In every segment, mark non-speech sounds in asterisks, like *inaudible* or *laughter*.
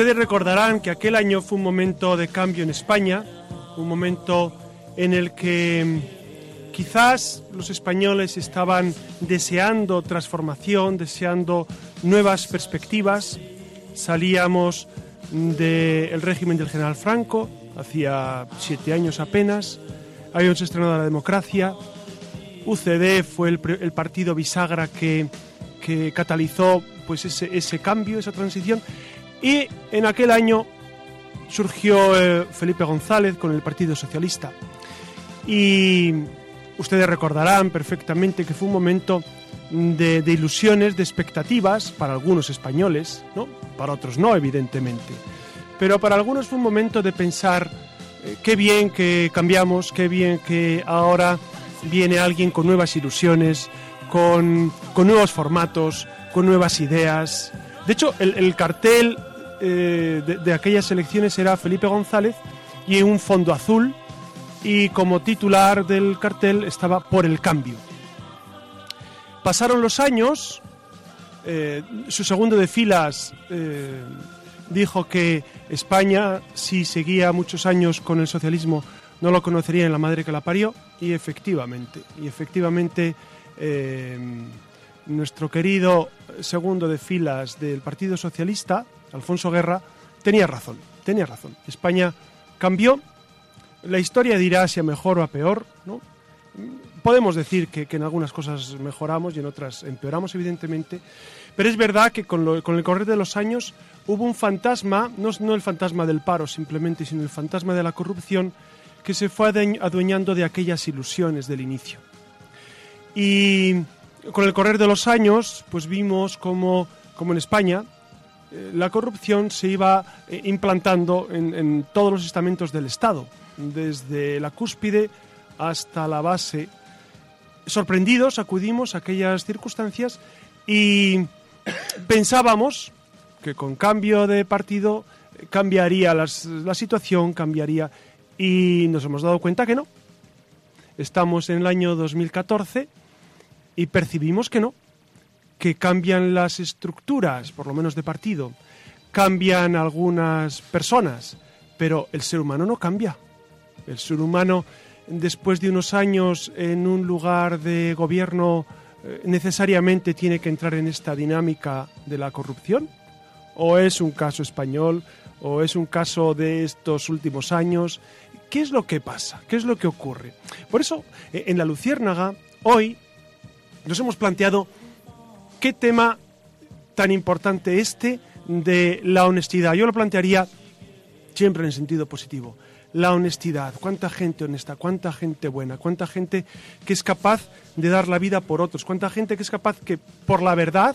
Ustedes recordarán que aquel año fue un momento de cambio en España, un momento en el que mm, quizás los españoles estaban deseando transformación, deseando nuevas perspectivas. Salíamos del régimen del general Franco, hacía siete años apenas, habíamos estrenado la democracia, UCD fue el, el partido bisagra que, que catalizó pues ese, ese, cambio, esa transición, y en aquel año surgió eh, Felipe González con el Partido Socialista. Y ustedes recordarán perfectamente que fue un momento de, ilusiones, de expectativas para algunos españoles, ¿no? para otros no, evidentemente. Pero para algunos fue un momento de pensar eh, qué bien que cambiamos, qué bien que ahora viene alguien con nuevas ilusiones, con, con nuevos formatos, con nuevas ideas. De hecho, el cartel eh, de, aquellas elecciones era Felipe González y un fondo azul y como titular del cartel estaba Por el Cambio. Pasaron los años, eh, su segundo de filas eh, dijo que España, si seguía muchos años con el socialismo, no lo conocería en la madre que la parió, y efectivamente, y efectivamente nuestro querido segundo de filas del Partido Socialista, Alfonso Guerra, tenía razón, tenía razón. España cambió, la historia dirá si a mejor o a peor, ¿no? Podemos decir que, en algunas cosas mejoramos y en otras empeoramos, evidentemente, pero es verdad que con el correr de los años hubo un fantasma, no, no el fantasma del paro simplemente, sino el fantasma de la corrupción, que se fue adueñando de aquellas ilusiones del inicio. Y con el correr de los años, pues vimos como, como en España eh, la corrupción se iba eh, implantando en, en, todos los estamentos del Estado, desde la cúspide hasta la base. Sorprendidos acudimos a aquellas circunstancias y pensábamos que con cambio de partido cambiaría las, la situación, cambiaría y nos hemos dado cuenta que no. Estamos en el año 2014 y percibimos que no, que cambian las estructuras, por lo menos de partido, cambian algunas personas, pero el ser humano no cambia. El ser humano, después de unos años en un lugar de gobierno, necesariamente tiene que entrar en esta dinámica de la corrupción. ¿O es un caso español? ¿O es un caso de estos últimos años? ¿Qué es lo que pasa? ¿Qué es lo que ocurre? Por eso, en la Luciérnaga, hoy nos hemos planteado qué tema tan importante este de la honestidad. Yo lo plantearía siempre en el sentido positivo. La honestidad, cuánta gente honesta, cuánta gente buena, cuánta gente que es capaz de dar la vida por otros, cuánta gente que es capaz que por la verdad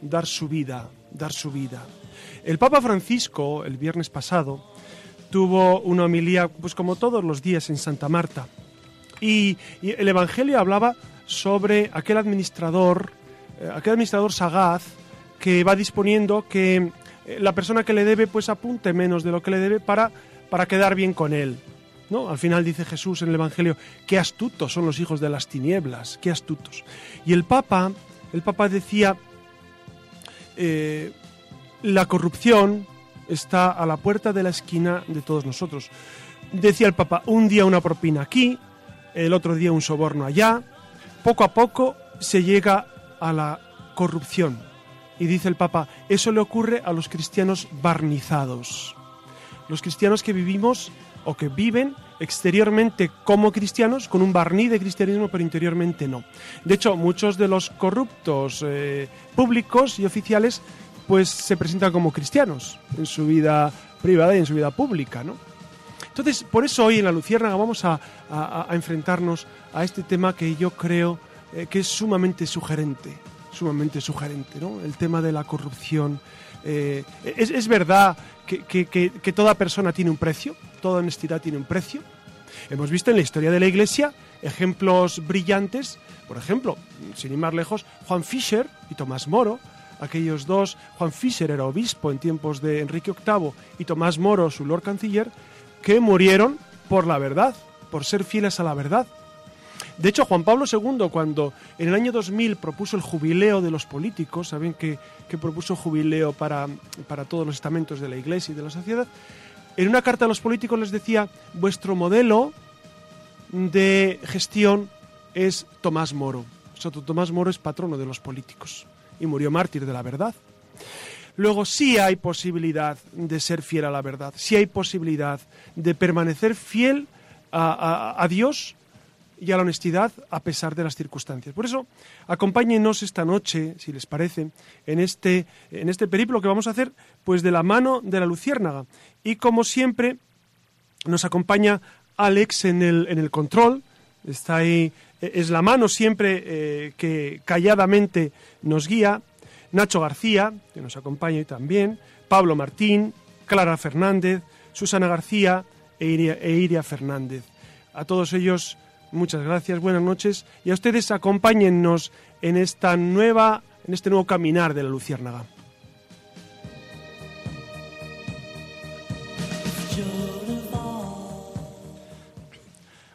dar su vida, dar su vida. El Papa Francisco, el viernes pasado, tuvo una homilía, pues como todos los días en Santa Marta. Y, y el Evangelio hablaba sobre aquel administrador, eh, aquel administrador sagaz que va disponiendo que eh, la persona que le debe pues apunte menos de lo que le debe para, para quedar bien con él. ¿No? Al final dice Jesús en el Evangelio, qué astutos son los hijos de las tinieblas, qué astutos. Y el Papa, el Papa decía, eh, la corrupción, está a la puerta de la esquina de todos nosotros. Decía el Papa, un día una propina aquí, el otro día un soborno allá, poco a poco se llega a la corrupción. Y dice el Papa, eso le ocurre a los cristianos barnizados. Los cristianos que vivimos o que viven exteriormente como cristianos, con un barniz de cristianismo, pero interiormente no. De hecho, muchos de los corruptos eh, públicos y oficiales pues se presentan como cristianos en su vida privada y en su vida pública, ¿no? Entonces, por eso hoy en la Luciérnaga vamos a, enfrentarnos a este tema que yo creo eh, que es sumamente sugerente. sumamente sugerente, ¿no? El tema de la corrupción. Eh, es, verdad que, que, toda persona tiene un precio, toda honestidad tiene un precio. Hemos visto en la historia de la Iglesia ejemplos brillantes, por ejemplo, sin ir más lejos, Juan Fischer y Tomás Moro, aquellos dos, Juan Fischer era obispo en tiempos de Enrique VIII y Tomás Moro, su Lord Canciller, que murieron por la verdad, por ser fieles a la verdad. De hecho, Juan Pablo II, cuando en el año 2000 propuso el jubileo de los políticos, saben que, propuso jubileo para, para todos los estamentos de la Iglesia y de la sociedad, en una carta a los políticos les decía, vuestro modelo de gestión es Tomás Moro. Soto Tomás Moro es patrono de los políticos y murió mártir de la verdad. Luego sí hay posibilidad de ser fiel a la verdad, sí hay posibilidad de permanecer fiel a, a, Dios y a la honestidad a pesar de las circunstancias. Por eso, acompáñenos esta noche, si les parece, en este, en este periplo que vamos a hacer, pues de la mano de la luciérnaga. Y como siempre, nos acompaña Alex en el, en el control, está ahí, es la mano siempre eh, que calladamente nos guía, Nacho García, que nos acompaña también, Pablo Martín, Clara Fernández, Susana García e Iria, e Iria Fernández. A todos ellos, muchas gracias, buenas noches y a ustedes acompáñennos en esta nueva, en este nuevo caminar de la Luciérnaga.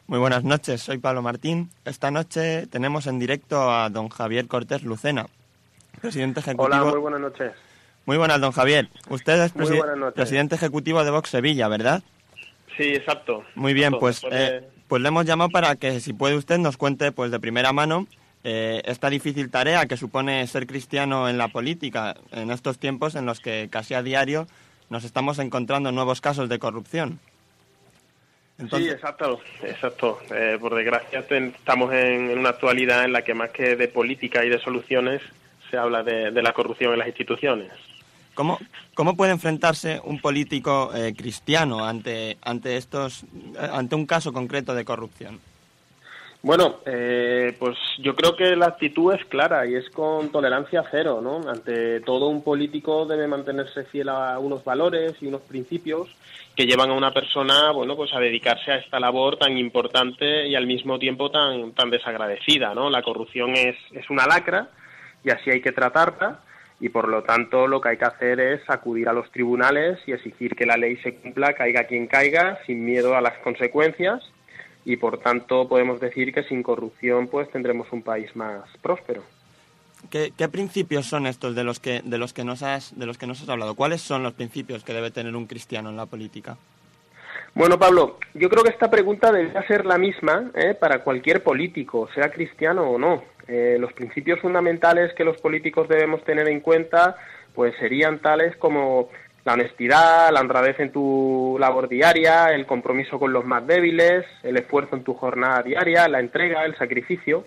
Muy buenas noches, soy Pablo Martín. Esta noche tenemos en directo a don Javier Cortés Lucena, presidente ejecutivo. Hola, muy buenas noches. Muy buenas, don Javier. Usted es presidente ejecutivo de Vox Sevilla, ¿verdad? Sí, exacto. Muy bien, pues, eh, pues le hemos llamado para que, si puede usted, nos cuente pues de primera mano eh, esta difícil tarea que supone ser cristiano en la política en estos tiempos en los que casi a diario nos estamos encontrando nuevos casos de corrupción. Sí, exacto, exacto. Eh, por desgracia estamos en, una actualidad en la que más que de política y de soluciones se habla de, la corrupción en las instituciones. ¿Cómo, cómo puede enfrentarse un político eh, cristiano ante, ante, estos, ante un caso concreto de corrupción? Bueno, eh, pues yo creo que la actitud es clara y es con tolerancia cero, ¿no? Ante todo un político debe mantenerse fiel a unos valores y unos principios que llevan a una persona, bueno, pues a dedicarse a esta labor tan importante y al mismo tiempo tan, tan desagradecida, ¿no? La corrupción es, es una lacra y así hay que tratarla y por lo tanto lo que hay que hacer es acudir a los tribunales y exigir que la ley se cumpla, caiga quien caiga, sin miedo a las consecuencias y por tanto podemos decir que sin corrupción pues tendremos un país más próspero. ¿Qué, principios son estos de los que de los que nos has de los que nos has hablado? ¿Cuáles son los principios que debe tener un cristiano en la política? Bueno, Pablo, yo creo que esta pregunta debería ser la misma ¿eh? para cualquier político, sea cristiano o no. Eh, los principios fundamentales que los políticos debemos tener en cuenta, pues serían tales como la honestidad, la honradez en tu labor diaria, el compromiso con los más débiles, el esfuerzo en tu jornada diaria, la entrega, el sacrificio.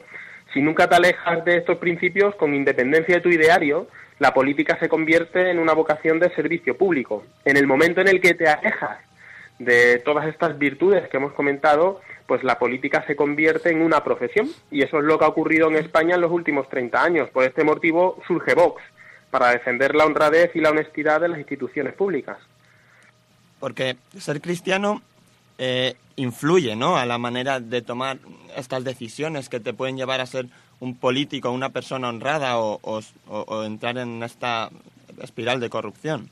Si nunca te alejas de estos principios, con independencia de tu ideario, la política se convierte en una vocación de servicio público. En el momento en el que te alejas de todas estas virtudes que hemos comentado, pues la política se convierte en una profesión. Y eso es lo que ha ocurrido en España en los últimos 30 años. Por este motivo surge Vox, para defender la honradez y la honestidad de las instituciones públicas. Porque ser cristiano eh, influye ¿no? a la manera de tomar estas decisiones que te pueden llevar a ser un político, una persona honrada o, entrar en esta espiral de corrupción.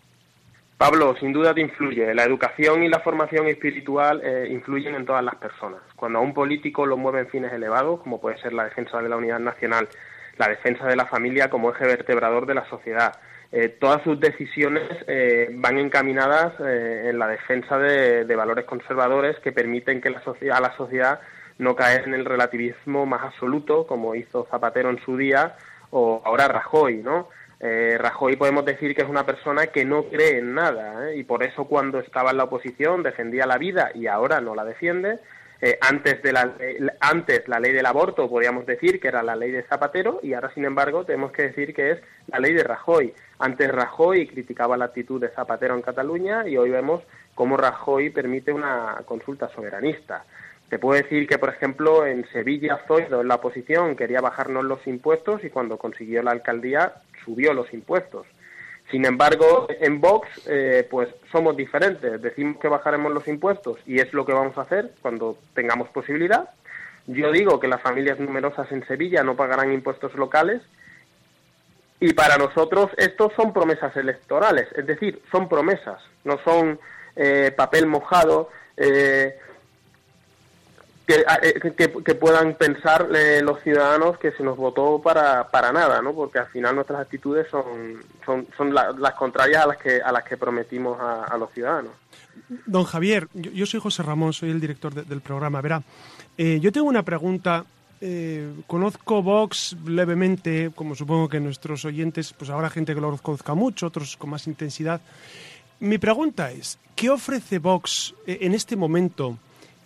Pablo, sin duda te influye. La educación y la formación espiritual eh, influyen en todas las personas. Cuando a un político lo mueven fines elevados, como puede ser la defensa de la unidad nacional, la defensa de la familia como eje vertebrador de la sociedad, eh, todas sus decisiones eh, van encaminadas eh, en la defensa de, valores conservadores que permiten que la a la sociedad no caer en el relativismo más absoluto, como hizo Zapatero en su día, o ahora Rajoy, ¿no? Rajoy podemos decir que es una persona que no cree en nada, y por eso cuando estaba en la oposición defendía la vida y ahora no la defiende, eh, antes, de la, antes la ley del aborto podríamos decir que era la ley de Zapatero y ahora sin embargo tenemos que decir que es la ley de Rajoy. Antes Rajoy criticaba la actitud de Zapatero en Cataluña y hoy vemos cómo Rajoy permite una consulta soberanista. Te puedo decir que, por ejemplo, en Sevilla Zoido, en la oposición, quería bajarnos los impuestos y cuando consiguió la alcaldía subió los impuestos. Sin embargo, en Vox, eh, pues somos diferentes. Decimos que bajaremos los impuestos y es lo que vamos a hacer cuando tengamos posibilidad. Yo digo que las familias numerosas en Sevilla no pagarán impuestos locales y para nosotros estos son promesas electorales, es decir, son promesas, no son eh, papel mojado. Eh, Ah, eh, que, puedan pensar eh, los ciudadanos que se nos votó para, para nada, ¿no? Porque al final nuestras actitudes son, son, son las contrarias a las que, a las que prometimos a, los ciudadanos. Don Javier, yo, soy José Ramón, soy el director del programa. Verá, eh, yo tengo una pregunta. conozco Vox levemente, como supongo que nuestros oyentes, pues habrá gente que lo conozca mucho, otros con más intensidad. Mi pregunta es, ¿qué ofrece Vox en este momento?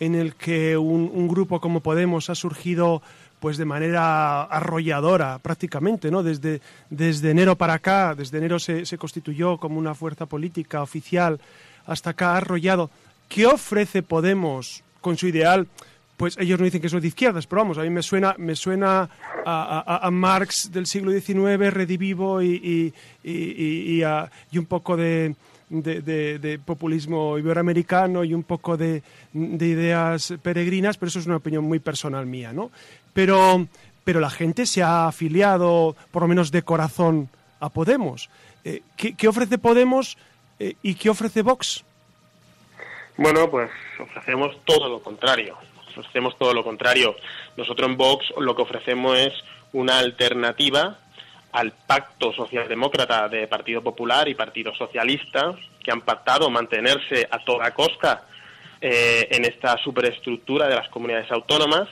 En el que un, grupo como Podemos ha surgido pues de manera arrolladora prácticamente, ¿no? Desde, desde enero para acá, desde enero se, se constituyó como una fuerza política oficial, hasta acá ha arrollado. ¿Qué ofrece Podemos con su ideal? Pues ellos no dicen que son de izquierdas, pero vamos, a mí me suena, me suena a, Marx del siglo XIX, redivivo y, y, y un poco de, de, populismo iberoamericano y un poco de, ideas peregrinas, pero eso es una opinión muy personal mía, ¿no? Pero, pero la gente se ha afiliado, por lo menos de corazón, a Podemos. Eh, ¿qué, ofrece Podemos eh, y qué ofrece Vox? Bueno, pues ofrecemos todo lo contrario. Ofrecemos todo lo contrario. Nosotros en Vox lo que ofrecemos es una alternativa al pacto socialdemócrata de Partido Popular y Partido Socialista, que han pactado mantenerse a toda costa eh, en esta superestructura de las comunidades autónomas.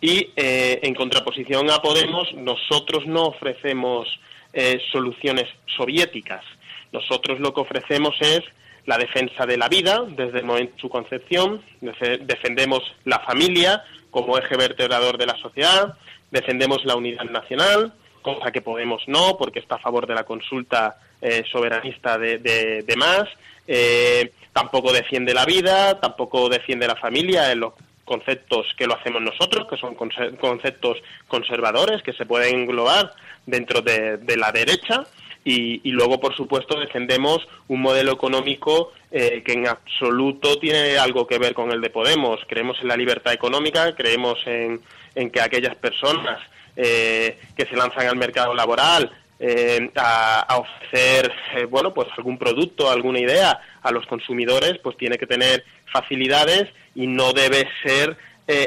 Y eh, en contraposición a Podemos, nosotros no ofrecemos eh, soluciones soviéticas. Nosotros lo que ofrecemos es la defensa de la vida desde el momento de su concepción, defendemos la familia como eje vertebrador de la sociedad, defendemos la unidad nacional, cosa que Podemos no, porque está a favor de la consulta eh, soberanista de, de, más. Eh, tampoco defiende la vida, tampoco defiende la familia en los conceptos que lo hacemos nosotros, que son conceptos conservadores que se pueden englobar dentro de, la derecha. Y, luego, por supuesto, defendemos un modelo económico eh, que en absoluto tiene algo que ver con el de Podemos. Creemos en la libertad económica, creemos en, en que aquellas personas eh, que se lanzan al mercado laboral eh, a, ofrecer eh, bueno pues algún producto alguna idea a los consumidores pues tiene que tener facilidades y no debe ser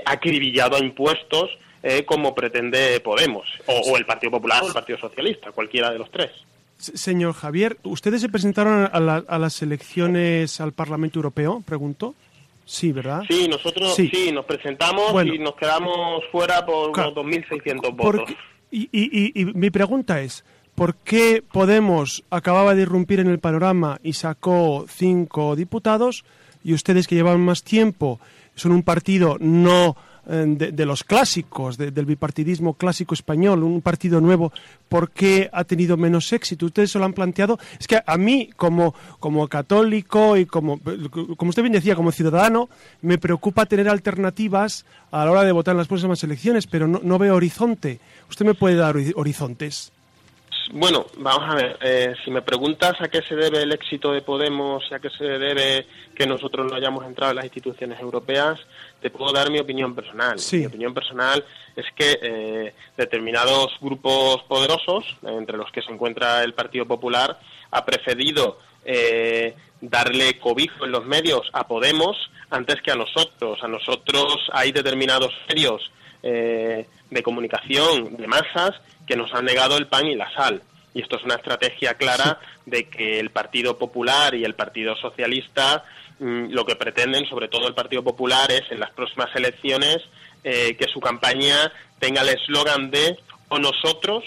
acribillado a impuestos como pretende Podemos o, el Partido Popular o el Partido Socialista cualquiera de los tres Señor Javier, ¿ustedes se presentaron a, a las elecciones al Parlamento Europeo? Pregunto. Sí, ¿verdad? Sí, nosotros sí, nos presentamos y nos quedamos fuera por unos 2.600 votos. Y, y, y, mi pregunta es, ¿por qué Podemos acababa de irrumpir en el panorama y sacó cinco diputados y ustedes que llevan más tiempo son un partido no eh, de, los clásicos, del bipartidismo clásico español, un partido nuevo, ¿por qué ha tenido menos éxito? Ustedes se lo han planteado. Es que a mí, como, como católico y como, como usted bien decía, como ciudadano, me preocupa tener alternativas a la hora de votar en las próximas elecciones, pero no, no veo horizonte. ¿Usted me puede dar horizontes? Bueno, vamos a ver, eh, si me preguntas a qué se debe el éxito de Podemos a qué se debe que nosotros no hayamos entrado en las instituciones europeas, te puedo dar mi opinión personal. Mi opinión personal es que eh, determinados grupos poderosos, entre los que se encuentra el Partido Popular, ha preferido eh, darle cobijo en los medios a Podemos antes que a nosotros. A nosotros hay determinados medios de comunicación de masas que nos han negado el pan y la sal. Y esto es una estrategia clara de que el Partido Popular y el Partido Socialista lo que pretenden, sobre todo el Partido Popular, es en las próximas elecciones eh, que su campaña tenga el eslogan de o nosotros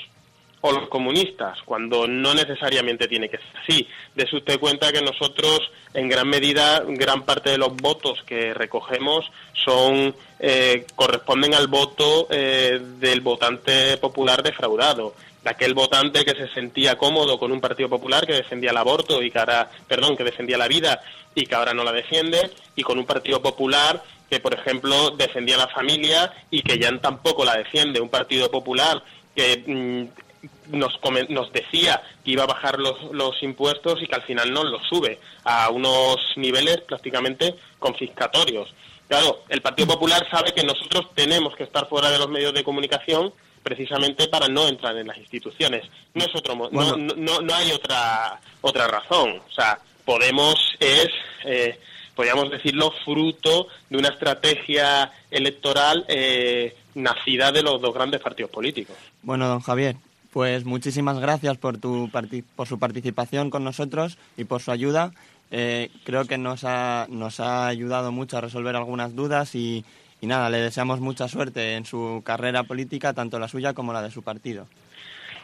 o los comunistas, cuando no necesariamente tiene que ser así. De usted cuenta que nosotros, en gran medida, gran parte de los votos que recogemos son eh, corresponden al voto eh, del votante popular defraudado, de aquel votante que se sentía cómodo con un Partido Popular que defendía el aborto y que ahora, perdón, que defendía la vida y que ahora no la defiende, y con un Partido Popular que, por ejemplo, defendía la familia y que ya tampoco la defiende. Un Partido Popular que mm, nos, nos decía que iba a bajar los, los impuestos y que al final no los sube a unos niveles prácticamente confiscatorios. Claro, el Partido Popular sabe que nosotros tenemos que estar fuera de los medios de comunicación precisamente para no entrar en las instituciones. No es otro, no, no, no, hay otra otra razón. O sea, Podemos es, eh, podríamos decirlo, fruto de una estrategia electoral eh, nacida de los dos grandes partidos políticos. Bueno, don Javier, pues muchísimas gracias por, tu por su participación con nosotros y por su ayuda. Eh, creo que nos ha, nos ha ayudado mucho a resolver algunas dudas y, y nada, le deseamos mucha suerte en su carrera política, tanto la suya como la de su partido.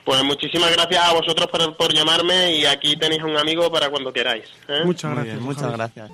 Pues muchísimas gracias a vosotros por, llamarme y aquí tenéis un amigo para cuando queráis. ¿eh? Muchas gracias. muchas gracias.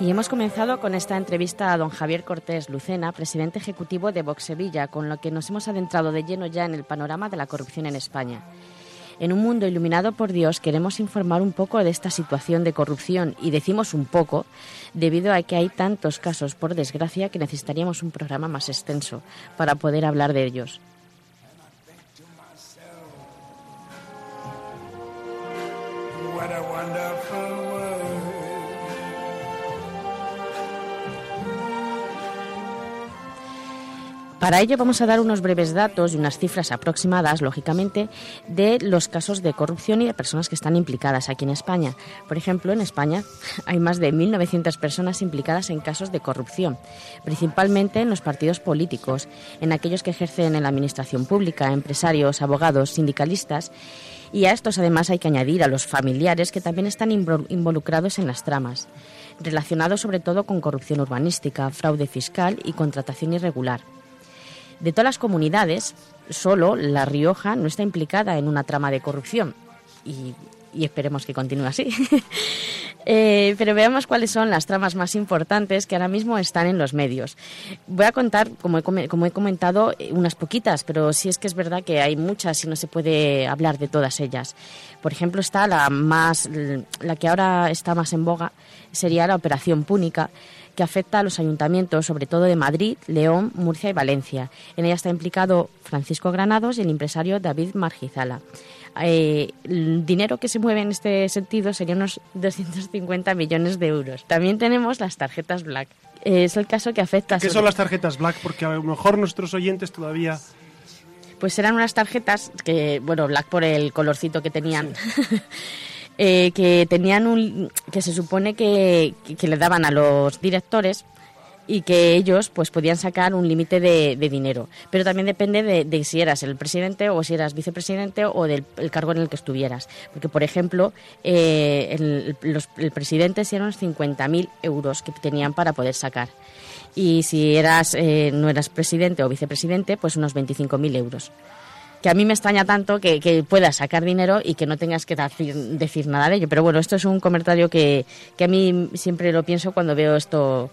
Y hemos comenzado con esta entrevista a don Javier Cortés Lucena, presidente ejecutivo de Vox Sevilla, con lo que nos hemos adentrado de lleno ya en el panorama de la corrupción en España. En un mundo iluminado por Dios queremos informar un poco de esta situación de corrupción y decimos un poco debido a que hay tantos casos, por desgracia, que necesitaríamos un programa más extenso para poder hablar de ellos. Para ello vamos a dar unos breves datos y unas cifras aproximadas, lógicamente, de los casos de corrupción y de personas que están implicadas aquí en España. Por ejemplo, en España *laughs* hay más de 1.900 personas implicadas en casos de corrupción, principalmente en los partidos políticos, en aquellos que ejercen en la administración pública, empresarios, abogados, sindicalistas. Y a estos además hay que añadir a los familiares que también están involucrados en las tramas, relacionados sobre todo con corrupción urbanística, fraude fiscal y contratación irregular. De todas las comunidades, solo La Rioja no está implicada en una trama de corrupción y, esperemos que continúe así. *laughs* Eh, pero veamos cuáles son las tramas más importantes que ahora mismo están en los medios. Voy a contar, como he, como he comentado, unas poquitas, pero sí es que es verdad que hay muchas y no se puede hablar de todas ellas. Por ejemplo, está la más, la que ahora está más en boga, sería la Operación Púnica que afecta a los ayuntamientos, sobre todo de Madrid, León, Murcia y Valencia. En ella está implicado Francisco Granados y el empresario David Margizala. Eh, el dinero que se mueve en este sentido sería unos 250 millones de euros. También tenemos las tarjetas Black. es el caso que afecta... ¿Qué son las tarjetas Black? Porque a lo mejor nuestros oyentes todavía... Pues eran unas tarjetas que, bueno, Black por el colorcito que tenían. *laughs* Eh, que tenían un que se supone que, le daban a los directores y que ellos pues podían sacar un límite de, dinero. Pero también depende de, si eras el presidente o si eras vicepresidente o del cargo en el que estuvieras. Porque por ejemplo eh, el, los, el presidente eran 50.000 euros que tenían para poder sacar. Y si eras eh, no eras presidente o vicepresidente pues unos 25.000 euros. Que a mí me extraña tanto que, que puedas sacar dinero y que no tengas que decir, nada de ello. Pero bueno, esto es un comentario que, que a mí siempre lo pienso cuando veo esto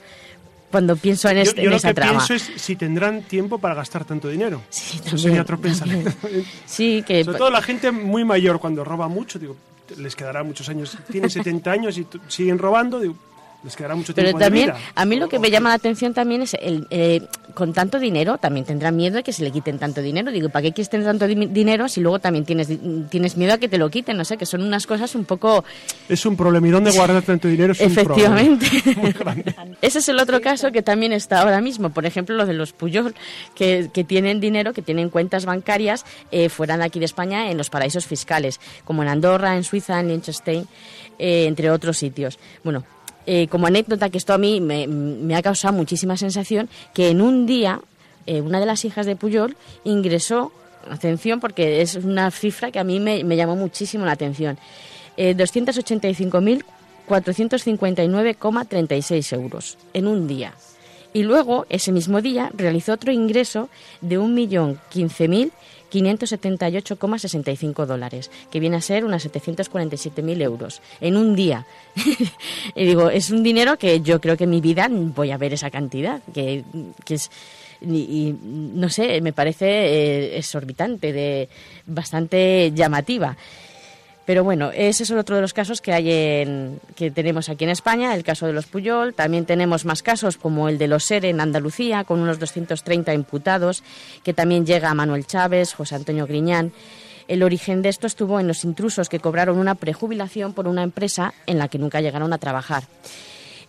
cuando pienso en, este, yo, yo lo que pienso es si tendrán tiempo para gastar tanto dinero. Sí, también, sería otro pensamiento. *laughs* Sí, que... Sobre todo la gente muy mayor, cuando roba mucho, digo, les quedará muchos años. Tienen *laughs* 70 años y siguen robando, digo, les quedará mucho tiempo Pero también, de vida. a mí lo que me llama la atención también es, el, eh, con tanto dinero, también tendrán miedo de que se le quiten tanto dinero. Digo, ¿para qué quieres tener tanto dinero si luego también tienes, tienes miedo a que te lo quiten? No sé, que son unas cosas un poco... Es un problema. ¿Y dónde guardar tanto dinero? Es Efectivamente. *laughs* Ese es el otro caso que también está ahora mismo. Por ejemplo, lo de los Puyol, que, que tienen dinero, que tienen cuentas bancarias eh, fuera de aquí de España en los paraísos fiscales, como en Andorra, en Suiza, en Liechtenstein, eh, entre otros sitios. Bueno, eh, como anécdota, que esto a mí me, ha causado muchísima sensación, que en un día eh, una de las hijas de Puyol ingresó, atención, porque es una cifra que a mí me, llamó muchísimo la atención, eh, 285.459,36 euros en un día. Y luego, ese mismo día, realizó otro ingreso de 1.015.000 578,65 dólares, que viene a ser unas 747.000 euros en un día. *laughs* y digo, es un dinero que yo creo que en mi vida voy a ver esa cantidad, que, es y, no sé, me parece eh, exorbitante, de bastante llamativa. Pero bueno, ese es otro de los casos que hay en, que tenemos aquí en España, el caso de los Puyol. También tenemos más casos como el de los SER en Andalucía, con unos 230 imputados, que también llega a Manuel Chávez, José Antonio Griñán. El origen de esto estuvo en los intrusos que cobraron una prejubilación por una empresa en la que nunca llegaron a trabajar.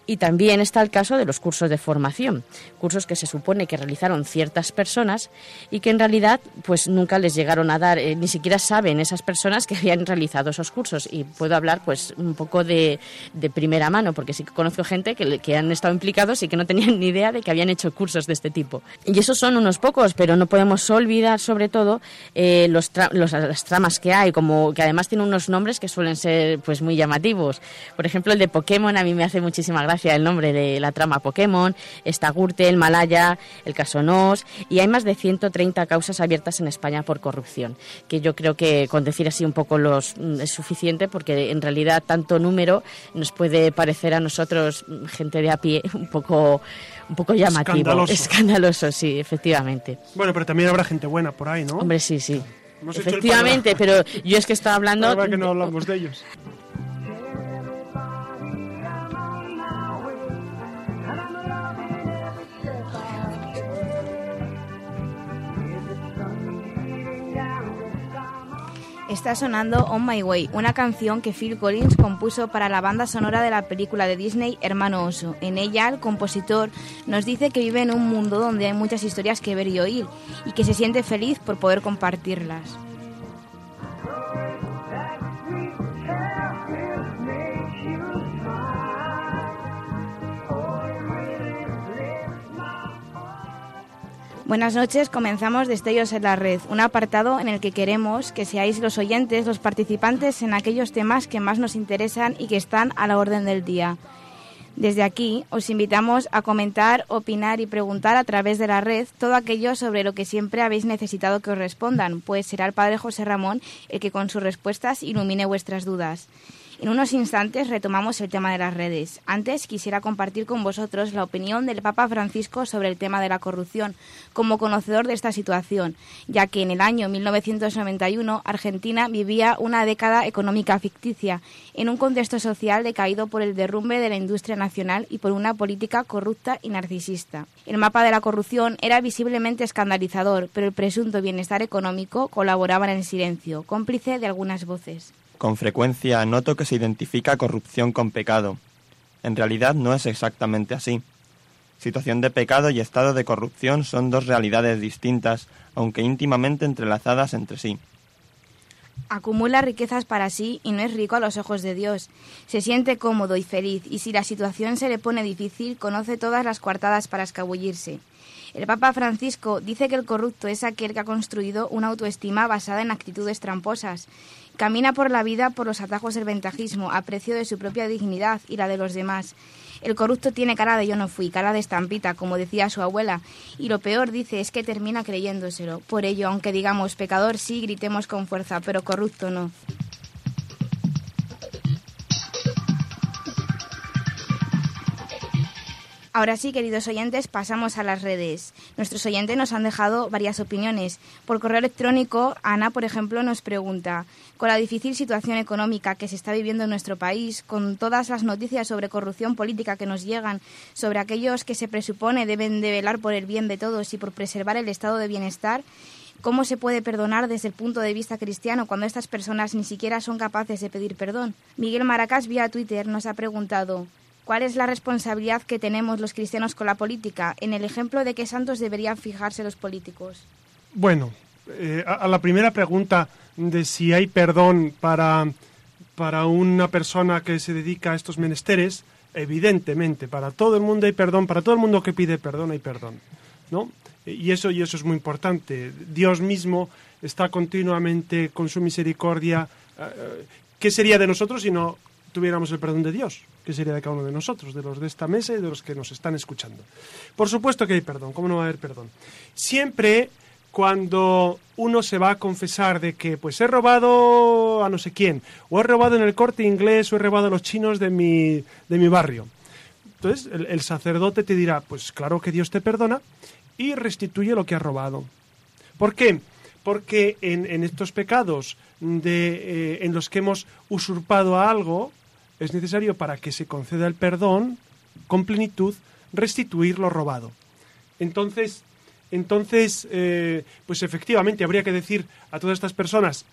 Y también está el caso de los cursos de formación, cursos que se supone que realizaron ciertas personas y que en realidad pues nunca les llegaron a dar, eh, ni siquiera saben esas personas que *laughs* habían realizado esos cursos. Y puedo hablar pues un poco de, primera mano, porque sí que conozco gente que, que, han estado implicados y que no tenían *laughs* ni idea de que habían hecho cursos de este tipo. Y esos son unos pocos, pero no podemos olvidar sobre todo eh, los, las tramas que hay, como que además tienen unos nombres que suelen ser pues muy llamativos. Por ejemplo, el de Pokémon a mí me hace muchísima gracia gracia el nombre de la trama Pokémon, está Gurte, el Malaya, el caso Nos, y hay más de 130 causas abiertas en España por corrupción, que yo creo que con decir así un poco los mm, es suficiente porque en realidad tanto número nos puede parecer a nosotros, mm, gente de a pie, *laughs* un poco un poco llamativo, escandaloso, escandaloso sí, efectivamente. Bueno, pero también habrá gente buena por ahí, ¿no? Hombre, sí, sí. Efectivamente, pero yo es que estaba hablando... *laughs* que no hablamos de ellos. Está sonando On My Way, una canción que Phil Collins compuso para la banda sonora de la película de Disney Hermano Oso. En ella, el compositor nos dice que vive en un mundo donde hay muchas historias que ver y oír y que se siente feliz por poder compartirlas. Buenas noches, comenzamos Destellos en la Red, un apartado en el que queremos que seáis los oyentes, los participantes en aquellos temas que más nos interesan y que están a la orden del día. Desde aquí os invitamos a comentar, opinar y preguntar a través de la red todo aquello sobre lo que siempre habéis necesitado que os respondan, pues será el Padre José Ramón el que con sus respuestas ilumine vuestras dudas. En unos instantes retomamos el tema de las redes. Antes quisiera compartir con vosotros la opinión del Papa Francisco sobre el tema de la corrupción, como conocedor de esta situación, ya que en el año 1991 Argentina vivía una década económica ficticia, en un contexto social decaído por el derrumbe de la industria nacional y por una política corrupta y narcisista. El mapa de la corrupción era visiblemente escandalizador, pero el presunto bienestar económico colaboraba en el silencio, cómplice de algunas voces. Con frecuencia noto que se identifica corrupción con pecado. En realidad no es exactamente así. Situación de pecado y estado de corrupción son dos realidades distintas, aunque íntimamente entrelazadas entre sí. Acumula riquezas para sí y no es rico a los ojos de Dios. Se siente cómodo y feliz y si la situación se le pone difícil conoce todas las coartadas para escabullirse. El Papa Francisco dice que el corrupto es aquel que ha construido una autoestima basada en actitudes tramposas. Camina por la vida por los atajos del ventajismo, a precio de su propia dignidad y la de los demás. El corrupto tiene cara de yo no fui, cara de estampita, como decía su abuela, y lo peor, dice, es que termina creyéndoselo. Por ello, aunque digamos pecador sí, gritemos con fuerza, pero corrupto no. Ahora sí, queridos oyentes, pasamos a las redes. Nuestros oyentes nos han dejado varias opiniones. Por correo electrónico, Ana, por ejemplo, nos pregunta, con la difícil situación económica que se está viviendo en nuestro país, con todas las noticias sobre corrupción política que nos llegan, sobre aquellos que se presupone deben de velar por el bien de todos y por preservar el estado de bienestar, ¿Cómo se puede perdonar desde el punto de vista cristiano cuando estas personas ni siquiera son capaces de pedir perdón? Miguel Maracas vía Twitter nos ha preguntado ¿Cuál es la responsabilidad que tenemos los cristianos con la política? En el ejemplo de qué santos deberían fijarse los políticos. Bueno, eh, a, la primera pregunta de si hay perdón para, para una persona que se dedica a estos menesteres, evidentemente, para todo el mundo hay perdón, para todo el mundo que pide perdón hay perdón, ¿no? Y eso, y eso es muy importante. Dios mismo está continuamente con su misericordia. Eh, eh, ¿Qué sería de nosotros si no tuviéramos el perdón de Dios? ¿Qué sería de cada uno de nosotros, de los de esta mesa y de los que nos están escuchando? Por supuesto que hay perdón, ¿cómo no va a haber perdón? Siempre cuando uno se va a confesar de que pues he robado a no sé quién, o he robado en el corte inglés, o he robado a los chinos de mi, de mi barrio. Entonces el, sacerdote te dirá, pues claro que Dios te perdona y restituye lo que has robado. ¿Por qué? Porque en, en estos pecados de, eh, en los que hemos usurpado a algo, es necesario para que se conceda el perdón con plenitud restituir lo robado. Entonces, entonces eh, pues efectivamente habría que decir a todas estas personas,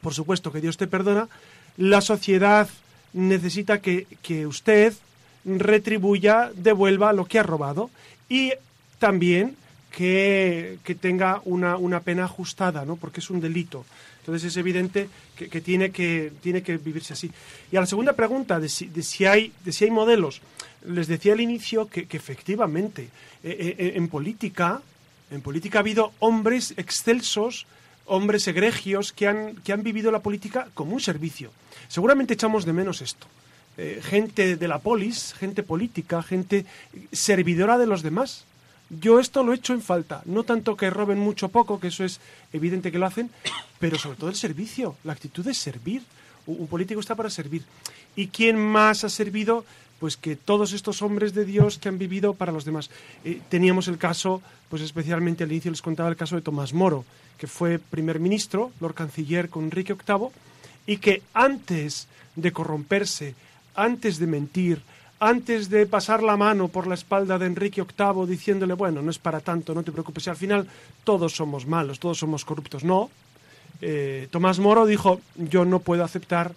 por supuesto que Dios te perdona, la sociedad necesita que, que usted retribuya, devuelva lo que ha robado y también que, tenga una, una, pena ajustada, ¿no? porque es un delito. Entonces es evidente que, tiene, que tiene que vivirse así. Y a la segunda pregunta de si, de si, hay, de si hay modelos, les decía al inicio que, efectivamente eh, eh, en política, en política ha habido hombres excelsos, hombres egregios que han, que han vivido la política como un servicio. Seguramente echamos de menos esto. Eh, gente de la polis, gente política, gente servidora de los demás. Yo esto lo echo en falta, no tanto que roben mucho poco, que eso es evidente que lo hacen, pero sobre todo el servicio, la actitud de servir. Un político está para servir. ¿Y quién más ha servido? Pues que todos estos hombres de Dios que han vivido para los demás. Eh, teníamos el caso, pues especialmente al inicio les contaba el caso de Tomás Moro, que fue primer ministro, Lord Canciller con Enrique VIII, y que antes de corromperse, antes de mentir, antes de pasar la mano por la espalda de Enrique VIII diciéndole, bueno, no es para tanto, no te preocupes, y al final todos somos malos, todos somos corruptos. No. Eh, Tomás Moro dijo, yo no puedo aceptar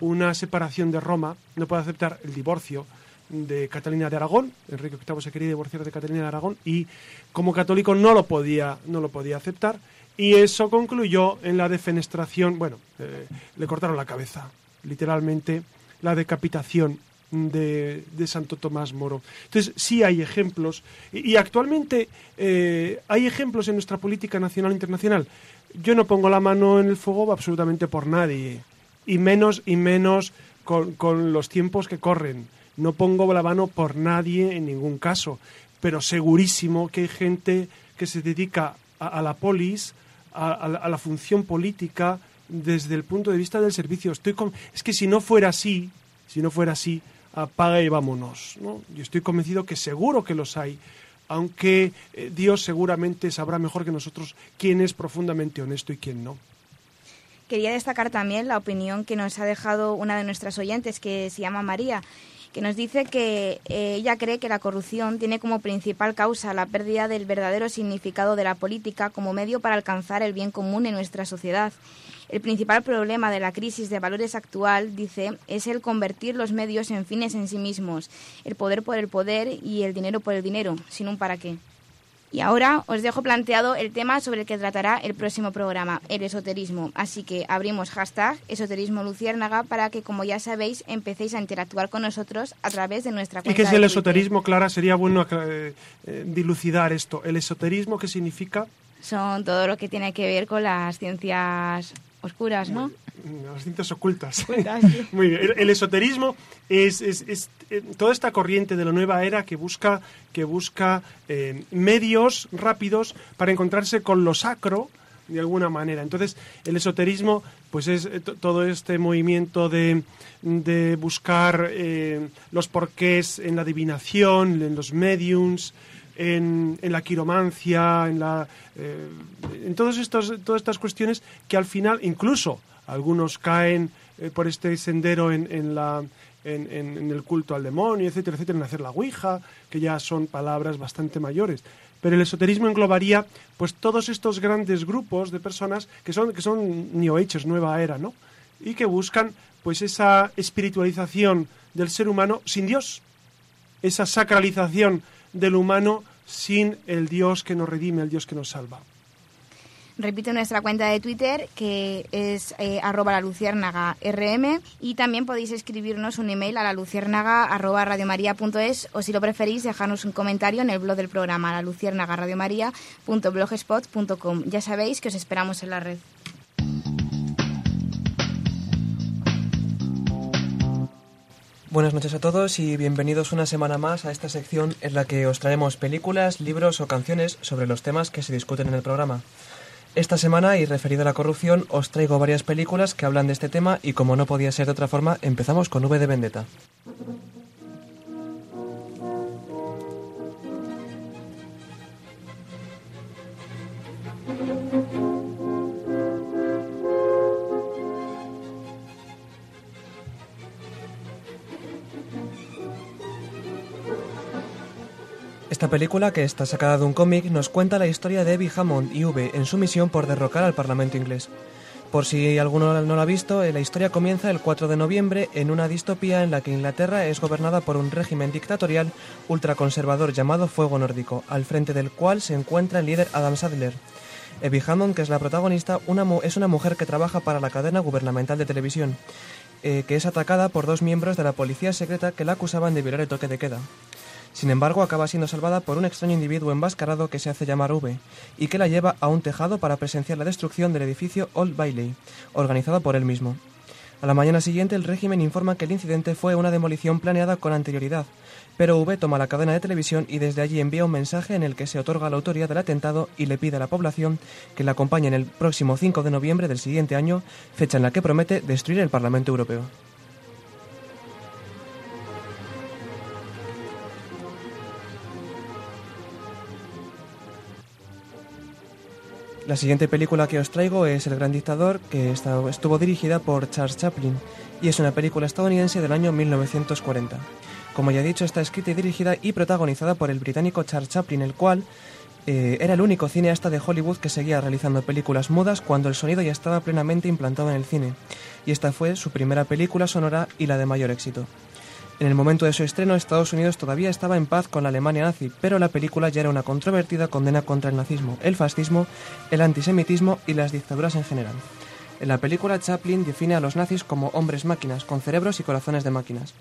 una separación de Roma, no puedo aceptar el divorcio de Catalina de Aragón, Enrique VIII se quería divorciar de Catalina de Aragón y como católico no lo podía, no lo podía aceptar y eso concluyó en la defenestración, bueno, eh, le cortaron la cabeza, literalmente la decapitación de, de, Santo Tomás Moro. Entonces, sí hay ejemplos, y, actualmente eh, hay ejemplos en nuestra política nacional e internacional. Yo no pongo la mano en el fuego absolutamente por nadie, y menos, y menos con, con los tiempos que corren. No pongo la mano por nadie en ningún caso, pero segurísimo que hay gente que se dedica a, a la polis, a, a, la, a, la, función política, desde el punto de vista del servicio. Estoy con... Es que si no fuera así, si no fuera así, apaga y vámonos. ¿no? Yo estoy convencido que seguro que los hay, aunque eh, Dios seguramente sabrá mejor que nosotros quién es profundamente honesto y quién no. Quería destacar también la opinión que nos ha dejado una de nuestras oyentes, que se llama María, que nos dice que eh, ella cree que la corrupción tiene como principal causa la pérdida del verdadero significado de la política como medio para alcanzar el bien común en nuestra sociedad. El principal problema de la crisis de valores actual, dice, es el convertir los medios en fines en sí mismos, el poder por el poder y el dinero por el dinero, sin un para qué. Y ahora os dejo planteado el tema sobre el que tratará el próximo programa, el esoterismo. Así que abrimos hashtag esoterismo luciérnaga para que, como ya sabéis, empecéis a interactuar con nosotros a través de nuestra cuenta. ¿Y qué es el esoterismo, Clara? Sería bueno eh, eh, dilucidar esto. ¿El esoterismo qué significa? Son todo lo que tiene que ver con las ciencias oscuras, ¿no? Las ciencias ocultas. ocultas sí. *laughs* Muy bien. El, el esoterismo es, es, es, eh, toda esta corriente de la nueva era que busca, que busca eh, medios rápidos para encontrarse con lo sacro de alguna manera. Entonces, el esoterismo, pues es eh, todo este movimiento de, de buscar eh, los porqués en la adivinación, en los mediums, en, la quiromancia, en, la, eh, en todos estos, todas estas cuestiones que al final, incluso algunos caen eh, por este sendero en, en la, en, en, el culto al demonio, etcétera, etcétera, en hacer la ouija, que ya son palabras bastante mayores. Pero el esoterismo englobaría pues todos estos grandes grupos de personas que son, que son New nueva era, ¿no? Y que buscan pues esa espiritualización del ser humano sin Dios, esa sacralización del humano sin el Dios que nos redime, el Dios que nos salva. Repito nuestra cuenta de Twitter, que es eh, arroba la luciérnaga rm, y también podéis escribirnos un email a la luciérnaga arroba radiomaria.es, o si lo preferís, dejarnos un comentario en el blog del programa, la luciérnaga radiomaria.blogspot.com. Ya sabéis que os esperamos en la red. Buenas noches a todos y bienvenidos una semana más a esta sección en la que os traemos películas, libros o canciones sobre los temas que se discuten en el programa. Esta semana, y referido a la corrupción, os traigo varias películas que hablan de este tema y como no podía ser de otra forma, empezamos con V de Vendetta. Esta película, que está sacada de un cómic, nos cuenta la historia de Eddie Hammond y V en su misión por derrocar al Parlamento inglés. Por si alguno no lo ha visto, eh, la historia comienza el 4 de noviembre en una distopía en la que Inglaterra es gobernada por un régimen dictatorial ultraconservador llamado Fuego Nórdico, al frente del cual se encuentra el líder Adam Sadler. Evie Hammond, que es la protagonista, es una mujer que trabaja para la cadena gubernamental de televisión, eh, que es atacada por dos miembros de la policía secreta que la acusaban de violar el toque de queda. Sin embargo, acaba siendo salvada por un extraño individuo enmascarado que se hace llamar V y que la lleva a un tejado para presenciar la destrucción del edificio Old Bailey, organizado por él mismo. A la mañana siguiente, el régimen informa que el incidente fue una demolición planeada con anterioridad, pero V toma la cadena de televisión y desde allí envía un mensaje en el que se otorga la autoría del atentado y le pide a la población que la acompañe en el próximo 5 de noviembre del siguiente año, fecha en la que promete destruir el Parlamento Europeo. La siguiente película que os traigo es El Gran Dictador, que estuvo dirigida por Charles Chaplin y es una película estadounidense del año 1940. Como ya he dicho, está escrita y dirigida y protagonizada por el británico Charles Chaplin, el cual eh, era el único cineasta de Hollywood que seguía realizando películas mudas cuando el sonido ya estaba plenamente implantado en el cine, y esta fue su primera película sonora y la de mayor éxito. En el momento de su estreno, Estados Unidos todavía estaba en paz con la Alemania nazi, pero la película ya era una controvertida condena contra el nazismo, el fascismo, el antisemitismo y las dictaduras en general. En la película, Chaplin define a los nazis como hombres máquinas, con cerebros y corazones de máquinas.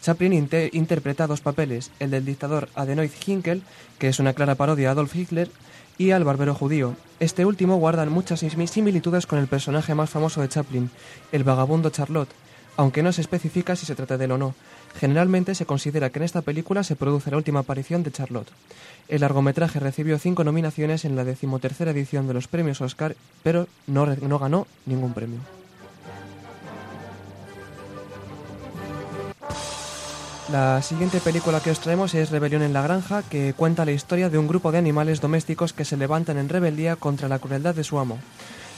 Chaplin interpreta dos papeles, el del dictador Adenoid Hinkel, que es una clara parodia a Adolf Hitler, y al barbero judío. Este último guarda muchas similitudes con el personaje más famoso de Chaplin, el vagabundo Charlotte, aunque no se especifica si se trata de él o no, Generalmente se considera que en esta película se produce la última aparición de Charlotte. El largometraje recibió cinco nominaciones en la decimotercera edición de los premios Oscar, pero no, no ganó ningún premio. La siguiente película que os traemos es Rebelión en la Granja, que cuenta la historia de un grupo de animales domésticos que se levantan en rebeldía contra la crueldad de su amo.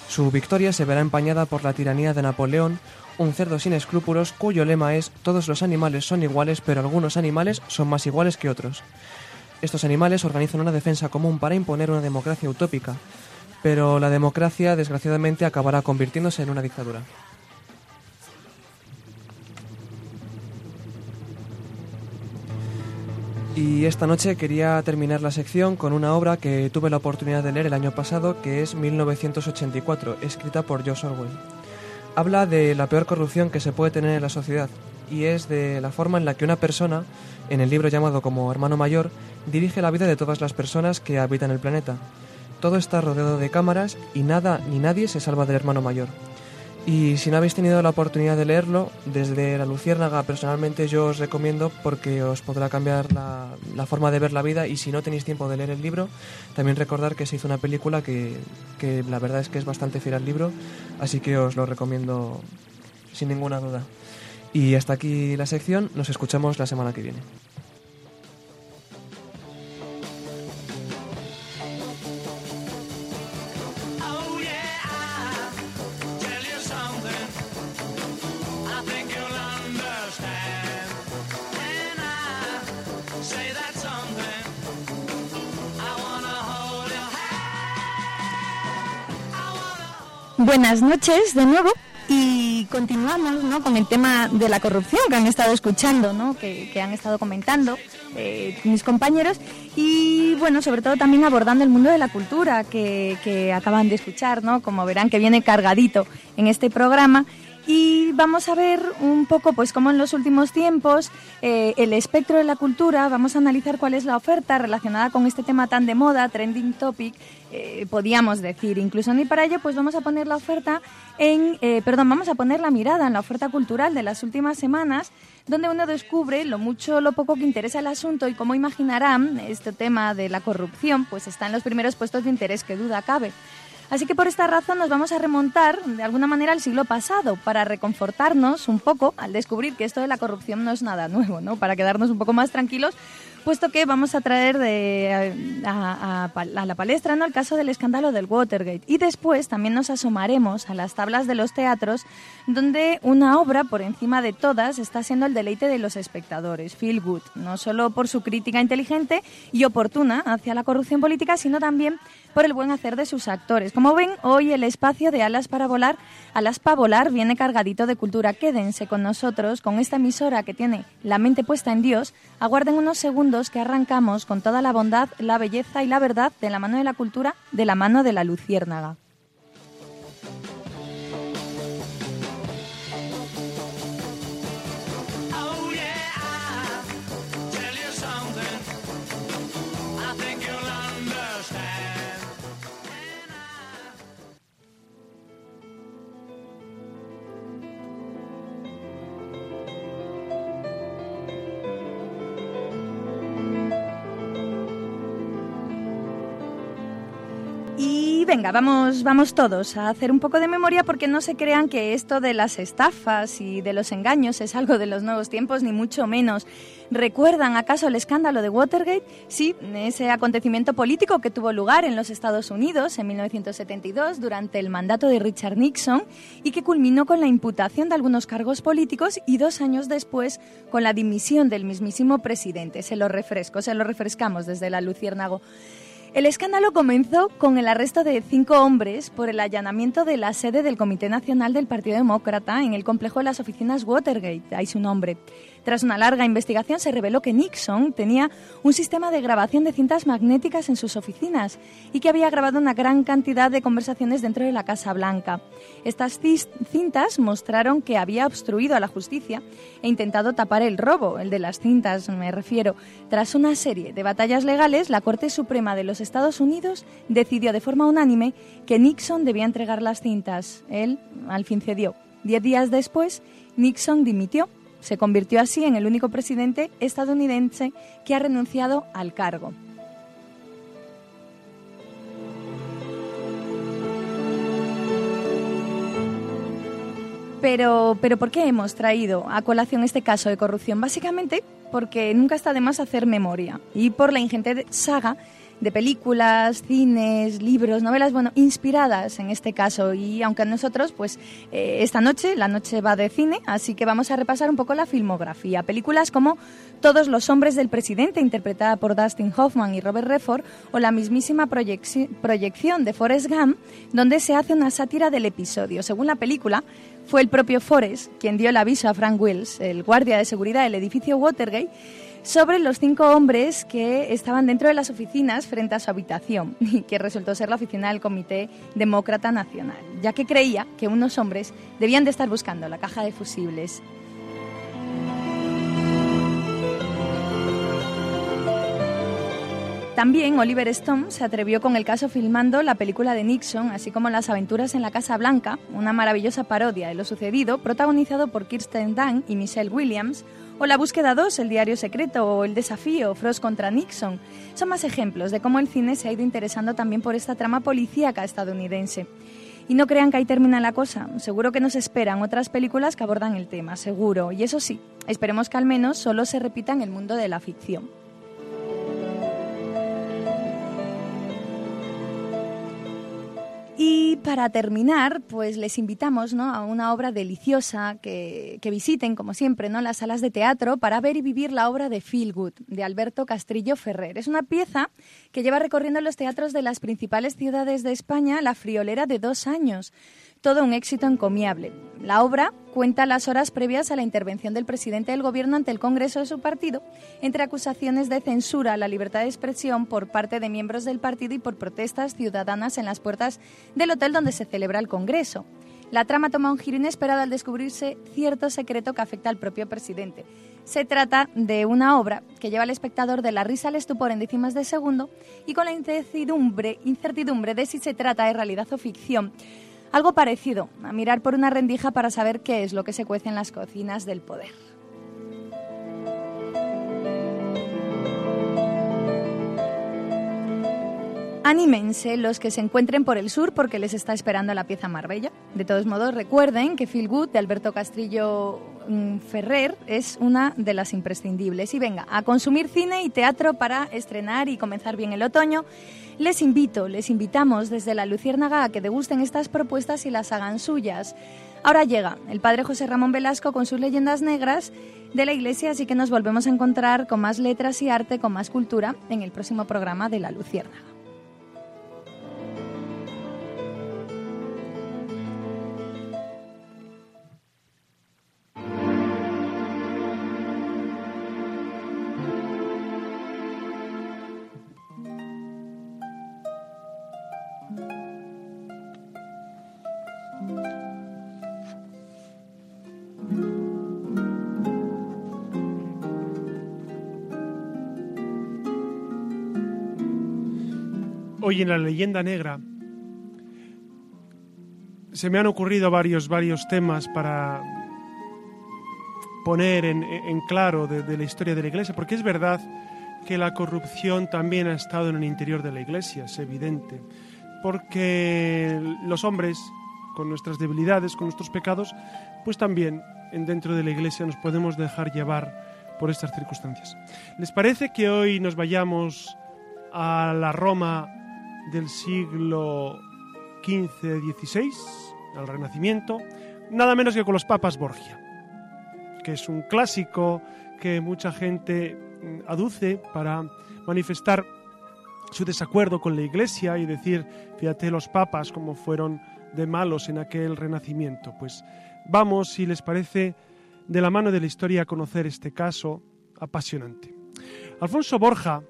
Su victoria se verá empañada por la tiranía de Napoleón, un cerdo sin escrúpulos cuyo lema es todos los animales son iguales, pero algunos animales son más iguales que otros. Estos animales organizan una defensa común para imponer una democracia utópica, pero la democracia desgraciadamente acabará convirtiéndose en una dictadura. Y esta noche quería terminar la sección con una obra que tuve la oportunidad de leer el año pasado, que es 1984, escrita por George Orwell habla de la peor corrupción que se puede tener en la sociedad y es de la forma en la que una persona, en el libro llamado como hermano mayor, dirige la vida de todas las personas que habitan el planeta. Todo está rodeado de cámaras y nada ni nadie se salva del hermano mayor. Y si no habéis tenido la oportunidad de leerlo, desde La Luciérnaga personalmente yo os recomiendo porque os podrá cambiar la, forma de ver la vida y si no tenéis tiempo de leer el libro, también recordar que se hizo una película que, que la verdad es que es bastante fiel al libro, así que os lo recomiendo sin ninguna duda. Y hasta aquí la sección, nos escuchamos la semana que viene. Buenas noches de nuevo y continuamos ¿no? con el tema de la corrupción que han estado escuchando, ¿no? que, han estado comentando eh, mis compañeros y bueno, sobre todo también abordando el mundo de la cultura que, que acaban de escuchar, ¿no? como verán que viene cargadito en este programa Y vamos a ver un poco, pues como en los últimos tiempos, eh, el espectro de la cultura, vamos a analizar cuál es la oferta relacionada con este tema tan de moda, trending topic, eh, podíamos decir. Incluso ni para ello, pues vamos a poner la oferta en, eh, perdón, vamos a poner la mirada en la oferta cultural de las últimas semanas, donde uno descubre lo mucho lo poco que interesa el asunto y como imaginarán, este tema de la corrupción, pues está en los primeros puestos de interés que duda cabe. Así que por esta razón nos vamos a remontar de alguna manera al siglo pasado para reconfortarnos un poco al descubrir que esto de la corrupción no es nada nuevo, ¿no? Para quedarnos un poco más tranquilos, puesto que vamos a traer de, a, la palestra ¿no? el caso del escándalo del Watergate. Y después también nos asomaremos a las tablas de los teatros, donde una obra, por encima de todas, está siendo el deleite de los espectadores, Feel Good, no solo por su crítica inteligente y oportuna hacia la corrupción política, sino también por el buen hacer de sus actores. Como ven, hoy el espacio de Alas para Volar, Alas para Volar, viene cargadito de cultura. Quédense con nosotros, con esta emisora que tiene la mente puesta en Dios. Aguarden unos segundos que arrancamos con toda la bondad, la belleza y la verdad de la mano de la cultura, de la mano de la luciérnaga. Venga, vamos, vamos todos a hacer un poco de memoria porque no se crean que esto de las estafas y de los engaños es algo de los nuevos tiempos, ni mucho menos. ¿Recuerdan acaso el escándalo de Watergate? Sí, ese acontecimiento político que tuvo lugar en los Estados Unidos en 1972 durante el mandato de Richard Nixon y que culminó con la imputación de algunos cargos políticos y dos años después con la dimisión del mismísimo presidente. Se lo refresco, se lo refrescamos desde la Luciérnago. El escándalo comenzó con el arresto de cinco hombres por el allanamiento de la sede del Comité Nacional del Partido Demócrata en el complejo de las oficinas Watergate, ahí su nombre. Tras una larga investigación se reveló que Nixon tenía un sistema de grabación de cintas magnéticas en sus oficinas y que había grabado una gran cantidad de conversaciones dentro de la Casa Blanca. Estas cintas mostraron que había obstruido a la justicia e intentado tapar el robo, el de las cintas me refiero. Tras una serie de batallas legales, la Corte Suprema de los Estados Unidos decidió de forma unánime que Nixon debía entregar las cintas. Él al fin cedió. Diez días después, Nixon dimitió se convirtió así en el único presidente estadounidense que ha renunciado al cargo. Pero, pero ¿por qué hemos traído a colación este caso de corrupción? Básicamente porque nunca está de más hacer memoria y por la ingente saga de películas, cines, libros, novelas, bueno, inspiradas en este caso. Y aunque nosotros, pues eh, esta noche, la noche va de cine, así que vamos a repasar un poco la filmografía. Películas como Todos los hombres del presidente, interpretada por Dustin Hoffman y Robert Redford, o la mismísima proyección de Forrest Gump, donde se hace una sátira del episodio. Según la película, fue el propio Forrest quien dio el aviso a Frank Wills, el guardia de seguridad del edificio Watergate, sobre los cinco hombres que estaban dentro de las oficinas frente a su habitación *laughs* y que resultó ser la oficina del Comité Demócrata Nacional, ya que creía que unos hombres debían de estar buscando la caja de fusibles. También Oliver Stone se atrevió con el caso filmando la película de Nixon, así como Las aventuras en la Casa Blanca, una maravillosa parodia de lo sucedido, protagonizado por Kirsten Dunst y Michelle Williams, o La búsqueda 2, El diario secreto, o El desafío, Frost contra Nixon. Son más ejemplos de cómo el cine se ha ido interesando también por esta trama policíaca estadounidense. Y no crean que ahí termina la cosa. Seguro que nos esperan otras películas que abordan el tema, seguro. Y eso sí, esperemos que al menos solo se repita en el mundo de la ficción. Y para terminar, pues les invitamos ¿no? a una obra deliciosa que, visiten, como siempre, ¿no? las salas de teatro para ver y vivir la obra de Feel Good, de Alberto Castrillo Ferrer. Es una pieza que lleva recorriendo los teatros de las principales ciudades de España la friolera de dos años todo un éxito encomiable. La obra cuenta las horas previas a la intervención del presidente del Gobierno ante el Congreso de su partido, entre acusaciones de censura a la libertad de expresión por parte de miembros del partido y por protestas ciudadanas en las puertas del hotel donde se celebra el Congreso. La trama toma un giro inesperado al descubrirse cierto secreto que afecta al propio presidente. Se trata de una obra que lleva al espectador de la risa al estupor en décimas de segundo y con la incertidumbre, incertidumbre de si se trata de realidad o ficción. Algo parecido a mirar por una rendija para saber qué es lo que se cuece en las cocinas del poder. Anímense los que se encuentren por el sur porque les está esperando la pieza Marbella. De todos modos, recuerden que Feel Good de Alberto Castrillo Ferrer es una de las imprescindibles. Y venga, a consumir cine y teatro para estrenar y comenzar bien el otoño. Les invito, les invitamos desde la Luciérnaga a que degusten estas propuestas y las hagan suyas. Ahora llega el padre José Ramón Velasco con sus leyendas negras de la Iglesia, así que nos volvemos a encontrar con más letras y arte, con más cultura en el próximo programa de la Luciérnaga. Hoy en la leyenda negra se me han ocurrido varios, varios temas para poner en, claro de, de, la historia de la Iglesia, porque es verdad que la corrupción también ha estado en el interior de la Iglesia, es evidente, porque los hombres, con nuestras debilidades, con nuestros pecados, pues también dentro de la Iglesia nos podemos dejar llevar por estas circunstancias. ¿Les parece que hoy nos vayamos a la Roma del siglo XV-XVI, al Renacimiento, nada menos que con los papas Borgia, que es un clásico que mucha gente mm, aduce para manifestar su desacuerdo con la Iglesia y decir, fíjate los papas como fueron de malos en aquel renacimiento. Pues vamos, si les parece, de la mano de la historia a conocer este caso apasionante. Alfonso Borja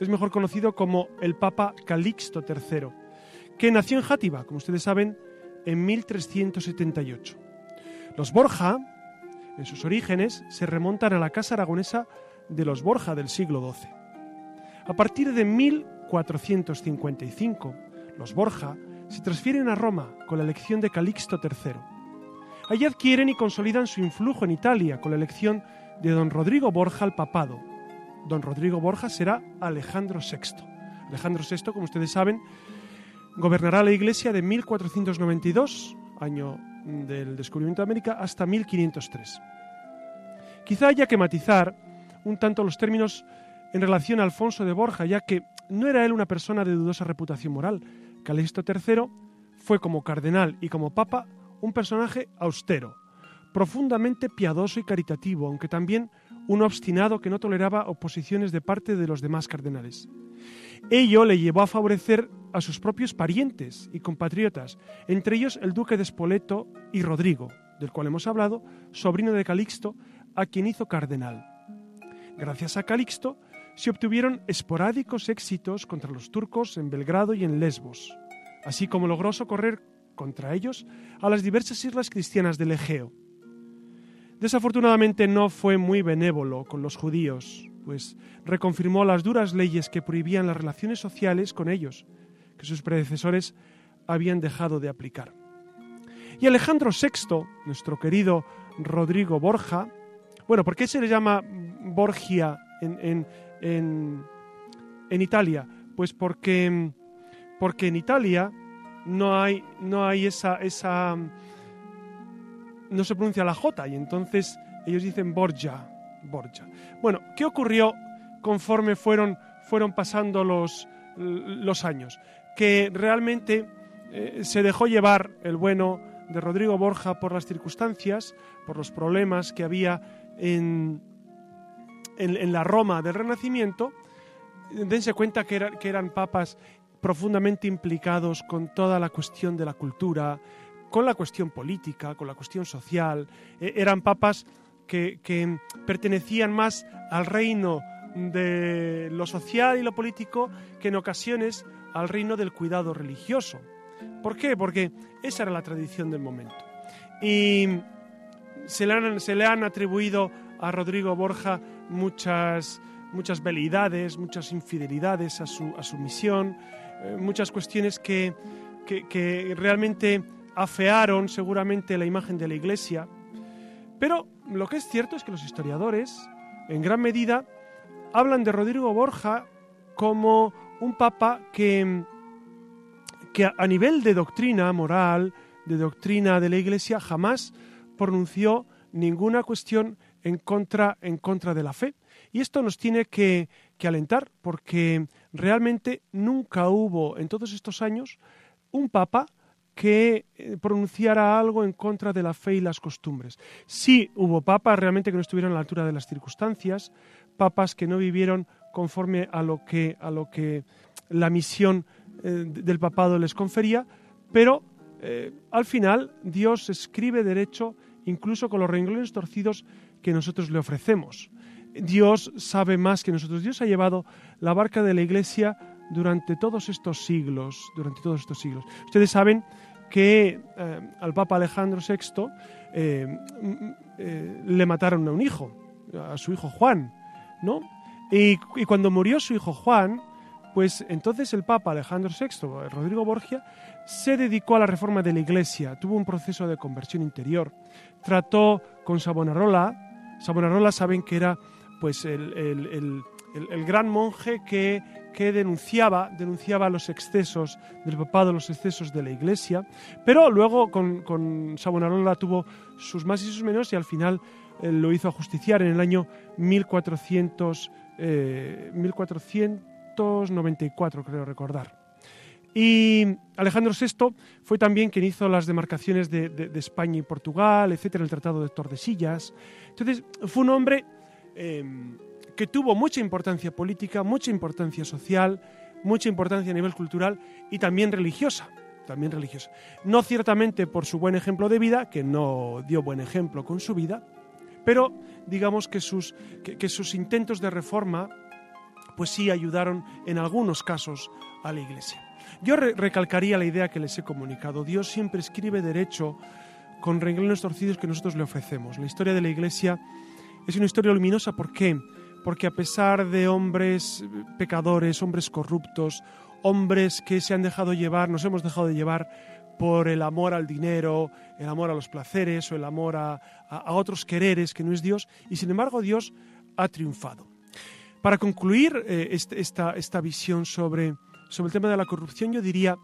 es mejor conocido como el Papa Calixto III, que nació en Játiva, como ustedes saben, en 1378. Los Borja, en sus orígenes, se remontan a la casa aragonesa de los Borja del siglo XII. A partir de 1455, los Borja se transfieren a Roma con la elección de Calixto III. Allí adquieren y consolidan su influjo en Italia con la elección de don Rodrigo Borja al papado, don Rodrigo Borja será Alejandro VI. Alejandro VI, como ustedes saben, gobernará la Iglesia de 1492, año del descubrimiento de América, hasta 1503. Quizá haya que matizar un tanto los términos en relación a Alfonso de Borja, ya que no era él una persona de dudosa reputación moral. Calixto III fue como cardenal y como papa un personaje austero, profundamente piadoso y caritativo, aunque también un obstinado que no toleraba oposiciones de parte de los demás cardenales. Ello le llevó a favorecer a sus propios parientes y compatriotas, entre ellos el duque de Spoleto y Rodrigo, del cual hemos hablado, sobrino de Calixto, a quien hizo cardenal. Gracias a Calixto se obtuvieron esporádicos éxitos contra los turcos en Belgrado y en Lesbos, así como logró socorrer contra ellos a las diversas islas cristianas del Egeo. Desafortunadamente no fue muy benévolo con los judíos, pues reconfirmó las duras leyes que prohibían las relaciones sociales con ellos, que sus predecesores habían dejado de aplicar. Y Alejandro VI, nuestro querido Rodrigo Borja, bueno, ¿por qué se le llama Borgia en, en, Italia? Pues porque, porque en Italia no hay, no hay esa, esa no se pronuncia la J y entonces ellos dicen Borja. Borja. Bueno, ¿qué ocurrió conforme fueron, fueron pasando los, los años? Que realmente eh, se dejó llevar el bueno de Rodrigo Borja por las circunstancias, por los problemas que había en, en, la Roma del Renacimiento. Dense cuenta que eran papas profundamente implicados con toda la cuestión de la cultura, con la cuestión política, con la cuestión social. E, eran papas que, pertenecían más al reino de lo social y lo político que en ocasiones al reino del cuidado religioso. ¿Por qué? Porque esa era la tradición del momento. Y se le han, se le han atribuido a Rodrigo Borja muchas, muchas velidades, muchas infidelidades a su, a su misión, eh, muchas cuestiones que, que, que realmente afearon seguramente la imagen de la Iglesia. Pero lo que es cierto es que los historiadores, en gran medida, hablan de Rodrigo Borja como un papa que, que a nivel de doctrina moral, de doctrina de la Iglesia, jamás pronunció ninguna cuestión en contra, en contra de la fe. Y esto nos tiene que, que alentar, porque realmente nunca hubo en todos estos años un papa que eh, pronunciara algo en contra de la fe y las costumbres. Sí hubo papas realmente que no estuvieron a la altura de las circunstancias, papas que no vivieron conforme a lo que, a lo que la misión eh, del papado les confería, pero eh, al final Dios escribe derecho incluso con los renglones torcidos que nosotros le ofrecemos. Dios sabe más que nosotros. Dios ha llevado la barca de la Iglesia durante todos estos siglos, durante todos estos siglos. Ustedes saben que eh, al Papa Alejandro VI eh, eh, le mataron a un hijo, a su hijo Juan, ¿no? Y, y, cuando murió su hijo Juan, pues entonces el Papa Alejandro VI, Rodrigo Borgia, se dedicó a la reforma de la Iglesia, tuvo un proceso de conversión interior, trató con Savonarola, Savonarola saben que era pues el, el, el, el gran monje que que denunciaba, denunciaba los excesos del papado, los excesos de la Iglesia, pero luego con, con Savonarola tuvo sus más y sus menos y al final eh, lo hizo ajusticiar en el año 1400, eh, 1494, creo recordar. Y Alejandro VI fue también quien hizo las demarcaciones de, de, España y Portugal, etcétera, el Tratado de Tordesillas. Entonces, fue un hombre eh, que tuvo mucha importancia política, mucha importancia social, mucha importancia a nivel cultural y también religiosa. También religiosa. No ciertamente por su buen ejemplo de vida, que no dio buen ejemplo con su vida, pero digamos que sus, que, sus intentos de reforma pues sí ayudaron en algunos casos a la Iglesia. Yo re recalcaría la idea que les he comunicado. Dios siempre escribe derecho con renglones torcidos que nosotros le ofrecemos. La historia de la Iglesia es una historia luminosa. ¿Por qué? Porque a pesar de hombres pecadores, hombres corruptos, hombres que se han dejado llevar, nos hemos dejado de llevar por el amor al dinero, el amor a los placeres o el amor a, a, otros quereres que no es Dios, y sin embargo Dios ha triunfado. Para concluir eh, este, esta, esta, visión sobre, sobre el tema de la corrupción, yo diría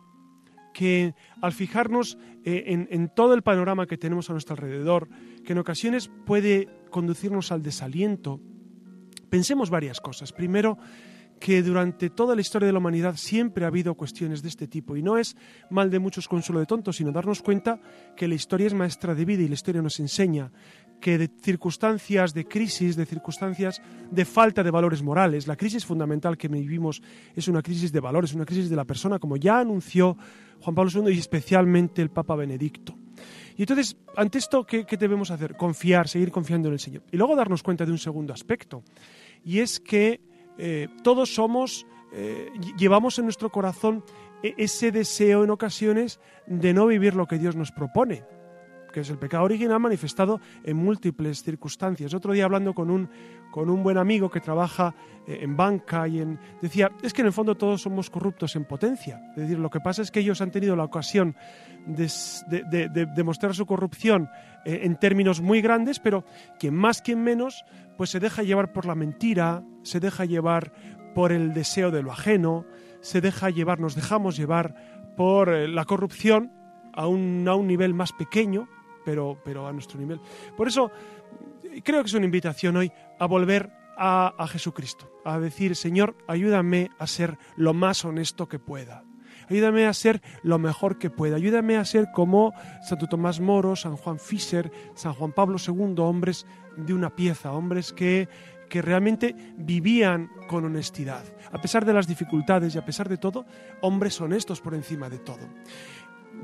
que al fijarnos eh, en, en, todo el panorama que tenemos a nuestro alrededor, que en ocasiones puede conducirnos al desaliento, Pensemos varias cosas. Primero, que durante toda la historia de la humanidad siempre ha habido cuestiones de este tipo y no es mal de muchos consuelo de tontos, sino darnos cuenta que la historia es maestra de vida y la historia nos enseña que de circunstancias de crisis, de circunstancias de falta de valores morales, la crisis fundamental que vivimos es una crisis de valores, una crisis de la persona, como ya anunció Juan Pablo II y especialmente el Papa Benedicto. Y entonces, ante esto, ¿qué, ¿qué, debemos hacer? Confiar, seguir confiando en el Señor. Y luego darnos cuenta de un segundo aspecto, y es que eh, todos somos, eh, llevamos en nuestro corazón ese deseo en ocasiones de no vivir lo que Dios nos propone que es el pecado original manifestado en múltiples circunstancias. Otro día hablando con un, con un buen amigo que trabaja eh, en banca y en, decía, es que en el fondo todos somos corruptos en potencia. Es decir, lo que pasa es que ellos han tenido la ocasión de, de, de, mostrar su corrupción eh, en términos muy grandes, pero quien más, quien menos, pues se deja llevar por la mentira, se deja llevar por el deseo de lo ajeno, se deja llevar, nos dejamos llevar por eh, la corrupción a un, a un nivel más pequeño, pero, pero a nuestro nivel. Por eso creo que es una invitación hoy a volver a, a, Jesucristo, a decir, Señor, ayúdame a ser lo más honesto que pueda. Ayúdame a ser lo mejor que pueda. Ayúdame a ser como Santo Tomás Moro, San Juan Fischer, San Juan Pablo II, hombres de una pieza, hombres que, que realmente vivían con honestidad. A pesar de las dificultades y a pesar de todo, hombres honestos por encima de todo.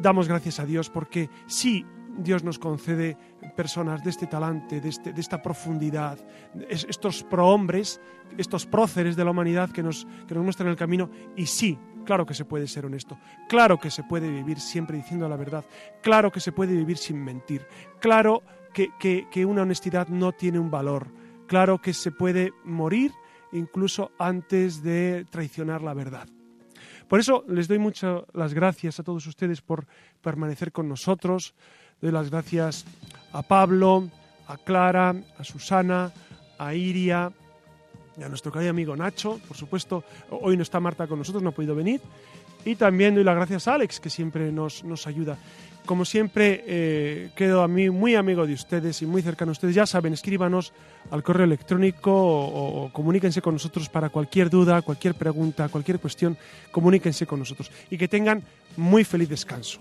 Damos gracias a Dios porque sí Dios nos concede personas de este talante, de, este, de esta profundidad, estos prohombres, estos próceres de la humanidad que nos, que nos muestran el camino, y sí, Claro que se puede ser honesto, claro que se puede vivir siempre diciendo la verdad, claro que se puede vivir sin mentir, claro que, que- que una honestidad no tiene un valor, claro que se puede morir incluso antes de traicionar la verdad. Por eso les doy muchas las gracias a todos ustedes por permanecer con nosotros. Doy las gracias a Pablo, a Clara, a Susana, a Iria a nuestro querido amigo Nacho. Por supuesto, hoy no está Marta con nosotros, no ha podido venir. Y también doy las gracias a Alex, que siempre nos, nos ayuda. Como siempre, eh, quedo a mí muy amigo de ustedes y muy cercano a ustedes. Ya saben, escríbanos al correo electrónico o, o comuníquense con nosotros para cualquier duda, cualquier pregunta, cualquier cuestión. Comuníquense con nosotros. Y que tengan muy feliz descanso.